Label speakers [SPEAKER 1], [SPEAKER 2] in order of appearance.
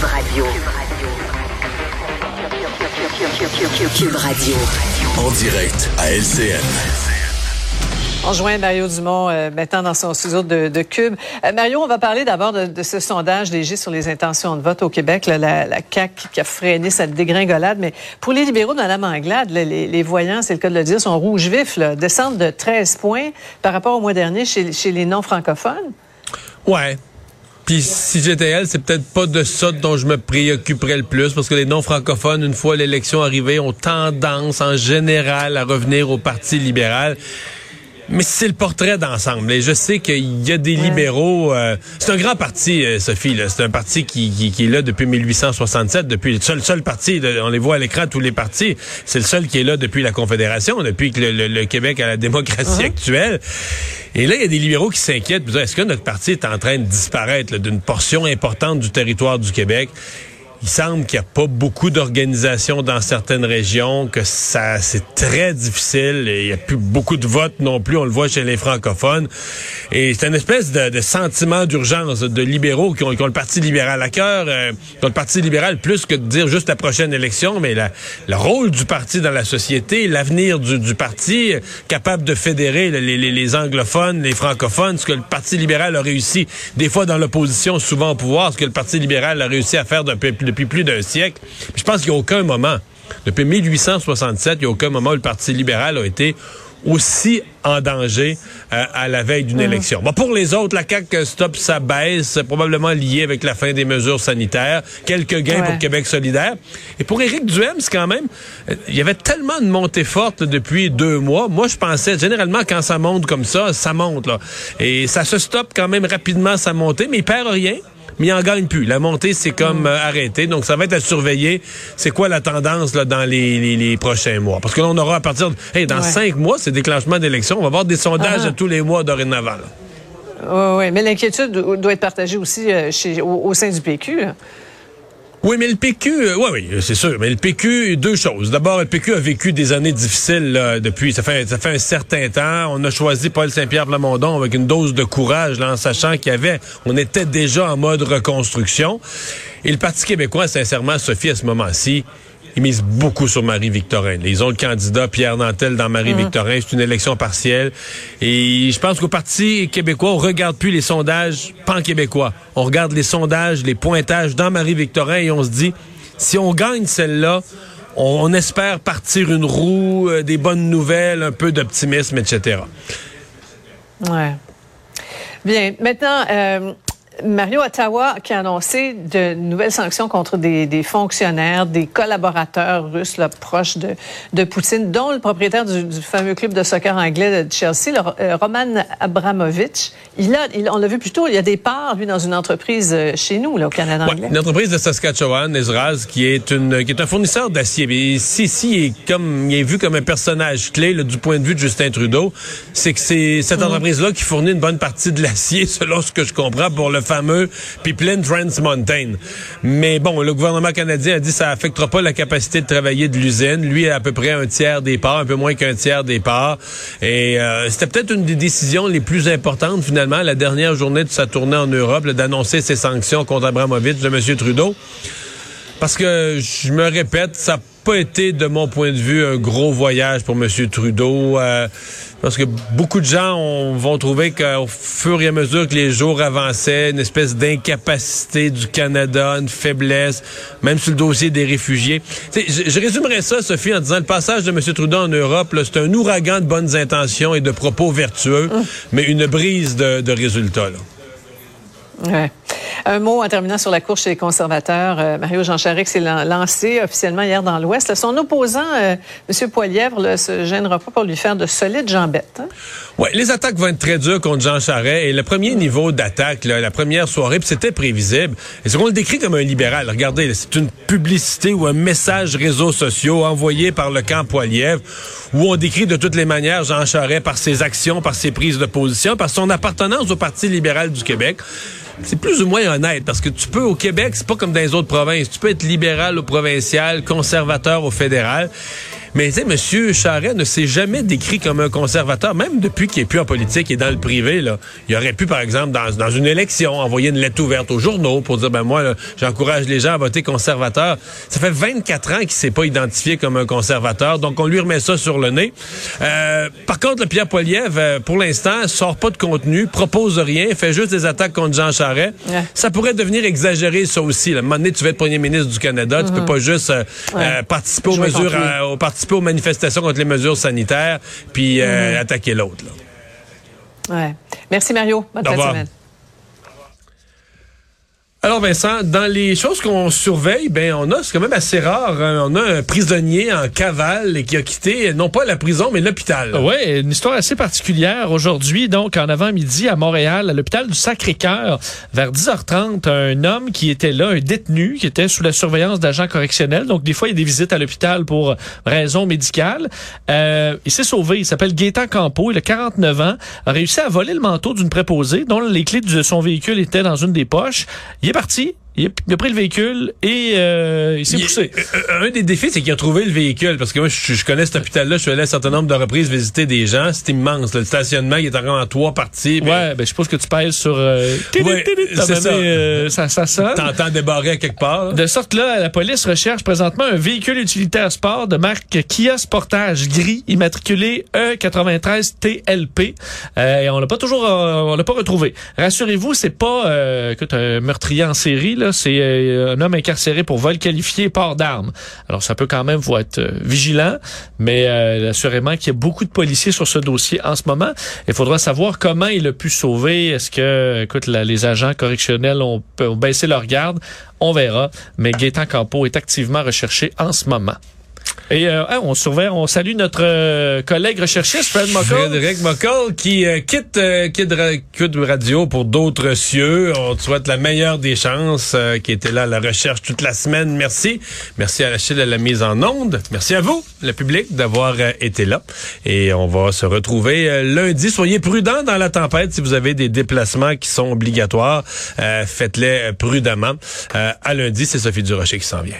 [SPEAKER 1] Cube Radio. Cube Radio.
[SPEAKER 2] En direct à LCN.
[SPEAKER 3] On joint Mario Dumont euh, maintenant dans son studio de, de Cube. Euh, Mario, on va parler d'abord de, de, ce sondage léger sur les intentions de vote au Québec, là, la, la CAQ qui a freiné cette dégringolade. Mais pour les libéraux de Mme Anglade, là, les, les, voyants, c'est le cas de le dire, sont rouges vifs, là, descendent de 13 points par rapport au mois dernier chez, chez les non-francophones.
[SPEAKER 4] Ouais, si j'étais elle, c'est peut-être pas de ça dont je me préoccuperais le plus, parce que les non-francophones, une fois l'élection arrivée, ont tendance en général à revenir au Parti libéral. Mais c'est le portrait d'ensemble. Et je sais qu'il y a des libéraux. Euh, c'est un grand parti, euh, Sophie. C'est un parti qui, qui, qui, est là depuis 1867, depuis le seul, seul parti. on les voit à l'écran tous les partis. C'est le seul qui est là depuis la Confédération, depuis que le, le, le Québec a la démocratie uh -huh. actuelle. Et là, il y a des libéraux qui s'inquiètent. Est-ce que notre parti est en train de disparaître d'une portion importante du territoire du Québec? Il semble qu'il n'y a pas beaucoup d'organisations dans certaines régions, que ça c'est très difficile. Et il n'y a plus beaucoup de votes non plus. On le voit chez les francophones. Et c'est une espèce de, de sentiment d'urgence de libéraux qui ont, qui ont, le Parti libéral à cœur, euh, qui ont le Parti libéral plus que de dire juste la prochaine élection, mais la, le rôle du parti dans la société, l'avenir du, du, parti, capable de fédérer les, les, les, anglophones, les francophones, ce que le Parti libéral a réussi, des fois dans l'opposition, souvent au pouvoir, ce que le Parti libéral a réussi à faire depuis depuis plus d'un siècle. Je pense qu'il n'y a aucun moment, depuis 1867, il n'y a aucun moment où le Parti libéral a été aussi en danger euh, à la veille d'une mmh. élection. Bon, pour les autres, la CAQ stop sa baisse, probablement liée avec la fin des mesures sanitaires, quelques gains ouais. pour Québec solidaire. Et pour Éric Duhem, c'est quand même, euh, il y avait tellement de montées fortes depuis deux mois. Moi, je pensais, généralement, quand ça monte comme ça, ça monte, là. Et ça se stoppe quand même rapidement, sa montée, mais il perd rien mais il en gagne plus. La montée, c'est comme euh, arrêté. Donc, ça va être à surveiller. C'est quoi la tendance là, dans les, les, les, prochains mois? Parce que là, on aura à partir de... Hey, dans ouais. cinq mois, c'est déclenchement d'élection. On va avoir des sondages uh -huh. tous les mois dorénavant.
[SPEAKER 3] Oui, ouais. mais l'inquiétude doit être partagée aussi euh, chez, au, au, sein du PQ. Là.
[SPEAKER 4] Oui, mais le PQ, euh, oui, oui, c'est sûr. Mais le PQ, deux choses. D'abord, le PQ a vécu des années difficiles depuis. Ça fait, ça fait un certain temps. On a choisi Paul Saint-Pierre Plamondon avec une dose de courage, là, en sachant qu'il y avait, on était déjà en mode reconstruction. Et le Parti québécois, sincèrement, Sophie, à ce moment-ci, ils misent beaucoup sur Marie-Victorin. Ils ont le candidat Pierre Nantel dans Marie-Victorin. Mmh. C'est une élection partielle. Et je pense qu'au Parti québécois, on regarde plus les sondages pan-québécois. On regarde les sondages, les pointages dans Marie-Victorin et on se dit, si on gagne celle-là, on, on, espère partir une roue, euh, des bonnes nouvelles, un peu d'optimisme, etc.
[SPEAKER 3] Ouais. Bien. Maintenant, euh, Mario Ottawa qui a annoncé de nouvelles sanctions contre des, des fonctionnaires, des collaborateurs russes là, proches de, de, Poutine, dont le propriétaire du, du, fameux club de soccer anglais de Chelsea, le, euh, Roman Abramovich. Il a, il, on l'a vu plus tôt, il y a des parts, lui, dans une entreprise euh, chez nous, là, au Canada
[SPEAKER 4] ouais, Une entreprise de Saskatchewan, Ezraz, qui est, une, qui est un fournisseur d'acier. Mais si, si, il est, comme, il est vu comme un personnage clé là, du point de vue de Justin Trudeau, c'est que c'est cette entreprise-là qui fournit une bonne partie de l'acier, selon ce que je comprends, pour le fameux Pipeline Trans Mountain. Mais bon, le gouvernement canadien a dit que ça affectera pas la capacité de travailler de l'usine. Lui a à peu près un tiers des parts, un peu moins qu'un tiers des parts. Et euh, c'était peut-être une des décisions les plus importantes finalement, la dernière journée de sa tournée en Europe, d'annoncer ses sanctions contre Abramovich de M. Trudeau. Parce que je me répète, ça pas été, de mon point de vue, un gros voyage pour M. Trudeau. Euh, parce que beaucoup de gens ont, vont trouver qu'au fur et à mesure que les jours avançaient, une espèce d'incapacité du Canada, une faiblesse, même sur le dossier des réfugiés. Je, je, résumerais ça, Sophie, en disant le passage de M. Trudeau en Europe, c'est un ouragan de bonnes intentions et de propos vertueux, mmh. mais une brise de, de résultats. Là.
[SPEAKER 3] Ouais. Un mot en terminant sur la course chez les conservateurs. Euh, Mario Jean Charest s'est lancé officiellement hier dans l'Ouest. Son opposant, euh, M. Poilièvre, ne se gênera pas pour lui faire de solides jambettes. Hein?
[SPEAKER 4] Oui, les attaques vont être très dures contre Jean Charest. Et le premier niveau d'attaque, la première soirée, c'était prévisible. Et ce qu'on le décrit comme un libéral? Regardez, c'est une publicité ou un message réseaux sociaux envoyé par le camp Poilièvre où on décrit de toutes les manières Jean Charest par ses actions, par ses prises de position, par son appartenance au Parti libéral du Québec c'est plus ou moins honnête parce que tu peux au Québec, c'est pas comme dans les autres provinces. Tu peux être libéral au provincial, conservateur au fédéral. Mais tu sais, M. Charret ne s'est jamais décrit comme un conservateur, même depuis qu'il est plus en politique et dans le privé. Là. Il aurait pu, par exemple, dans, dans une élection, envoyer une lettre ouverte aux journaux pour dire, ben moi, j'encourage les gens à voter conservateur. Ça fait 24 ans qu'il s'est pas identifié comme un conservateur, donc on lui remet ça sur le nez. Euh, par contre, le Pierre Poilievre, euh, pour l'instant, sort pas de contenu, propose rien, fait juste des attaques contre Jean Charret. Ça pourrait devenir exagéré, ça aussi. À un moment donné, tu vas être premier ministre du Canada, tu peux mhm. pas juste euh, participer aux mesures, participer aux manifestations contre les mesures sanitaires, puis mhm. attaquer l'autre.
[SPEAKER 3] Ouais. Merci Mario. Bonne semaine.
[SPEAKER 4] Alors Vincent, dans les choses qu'on surveille, ben on a, c'est quand même assez rare, hein. on a un prisonnier en cavale et qui a quitté non pas la prison mais l'hôpital.
[SPEAKER 5] Oui, une histoire assez particulière aujourd'hui, donc en avant-midi à Montréal, à l'hôpital du Sacré-Cœur, vers 10h30, un homme qui était là, un détenu qui était sous la surveillance d'agents correctionnels, donc des fois il y a des visites à l'hôpital pour raisons médicales. Euh, il s'est sauvé, il s'appelle Gaétan Campo, il a 49 ans, a réussi à voler le manteau d'une préposée dont les clés de son véhicule étaient dans une des poches est parti. Il a, pris le véhicule et euh, il s'est poussé.
[SPEAKER 4] Euh, euh, un des défis, c'est qu'il a trouvé le véhicule. Parce que moi, je, connais cet hôpital-là. Je suis allé un certain nombre de reprises visiter des gens. C'est immense. Le stationnement, il est encore en trois parties.
[SPEAKER 5] Ouais, ben je suppose que tu pèses sur... Euh,
[SPEAKER 4] ouais, c'est ça.
[SPEAKER 5] Euh, ça. ça. sonne.
[SPEAKER 4] T'entends débarrer à quelque part.
[SPEAKER 5] De sorte là, la police recherche présentement un véhicule utilitaire sport de marque Kia Sportage gris, immatriculé E93TLP. et on l'a pas toujours... on l'a pas retrouvé. Rassurez-vous, c'est pas écoute, un meurtrier en série c'est euh, un homme incarcéré pour vol qualifié et port d'armes. Alors, ça peut quand même faut être euh, vigilant, mais euh, assurément qu'il y a beaucoup de policiers sur ce dossier en ce moment. Il faudra savoir comment il a pu sauver. Est-ce que, écoute, les agents correctionnels ont, baissé leur garde? On verra. Mais Gaétan Campo est activement recherché en ce moment. Et euh, on surveille, on salue notre euh, collègue recherchiste, Fred McCall.
[SPEAKER 4] Frédéric McCall, qui euh, quitte, quitte, Radio pour d'autres cieux. On te souhaite la meilleure des chances, qui était là à la recherche toute la semaine. Merci. Merci à Achille à la mise en onde. Merci à vous, le public, d'avoir été là. Et on va se retrouver lundi. Soyez prudents dans la tempête. Si vous avez des déplacements qui sont obligatoires, faites-les prudemment. à lundi, c'est Sophie Durocher qui s'en vient.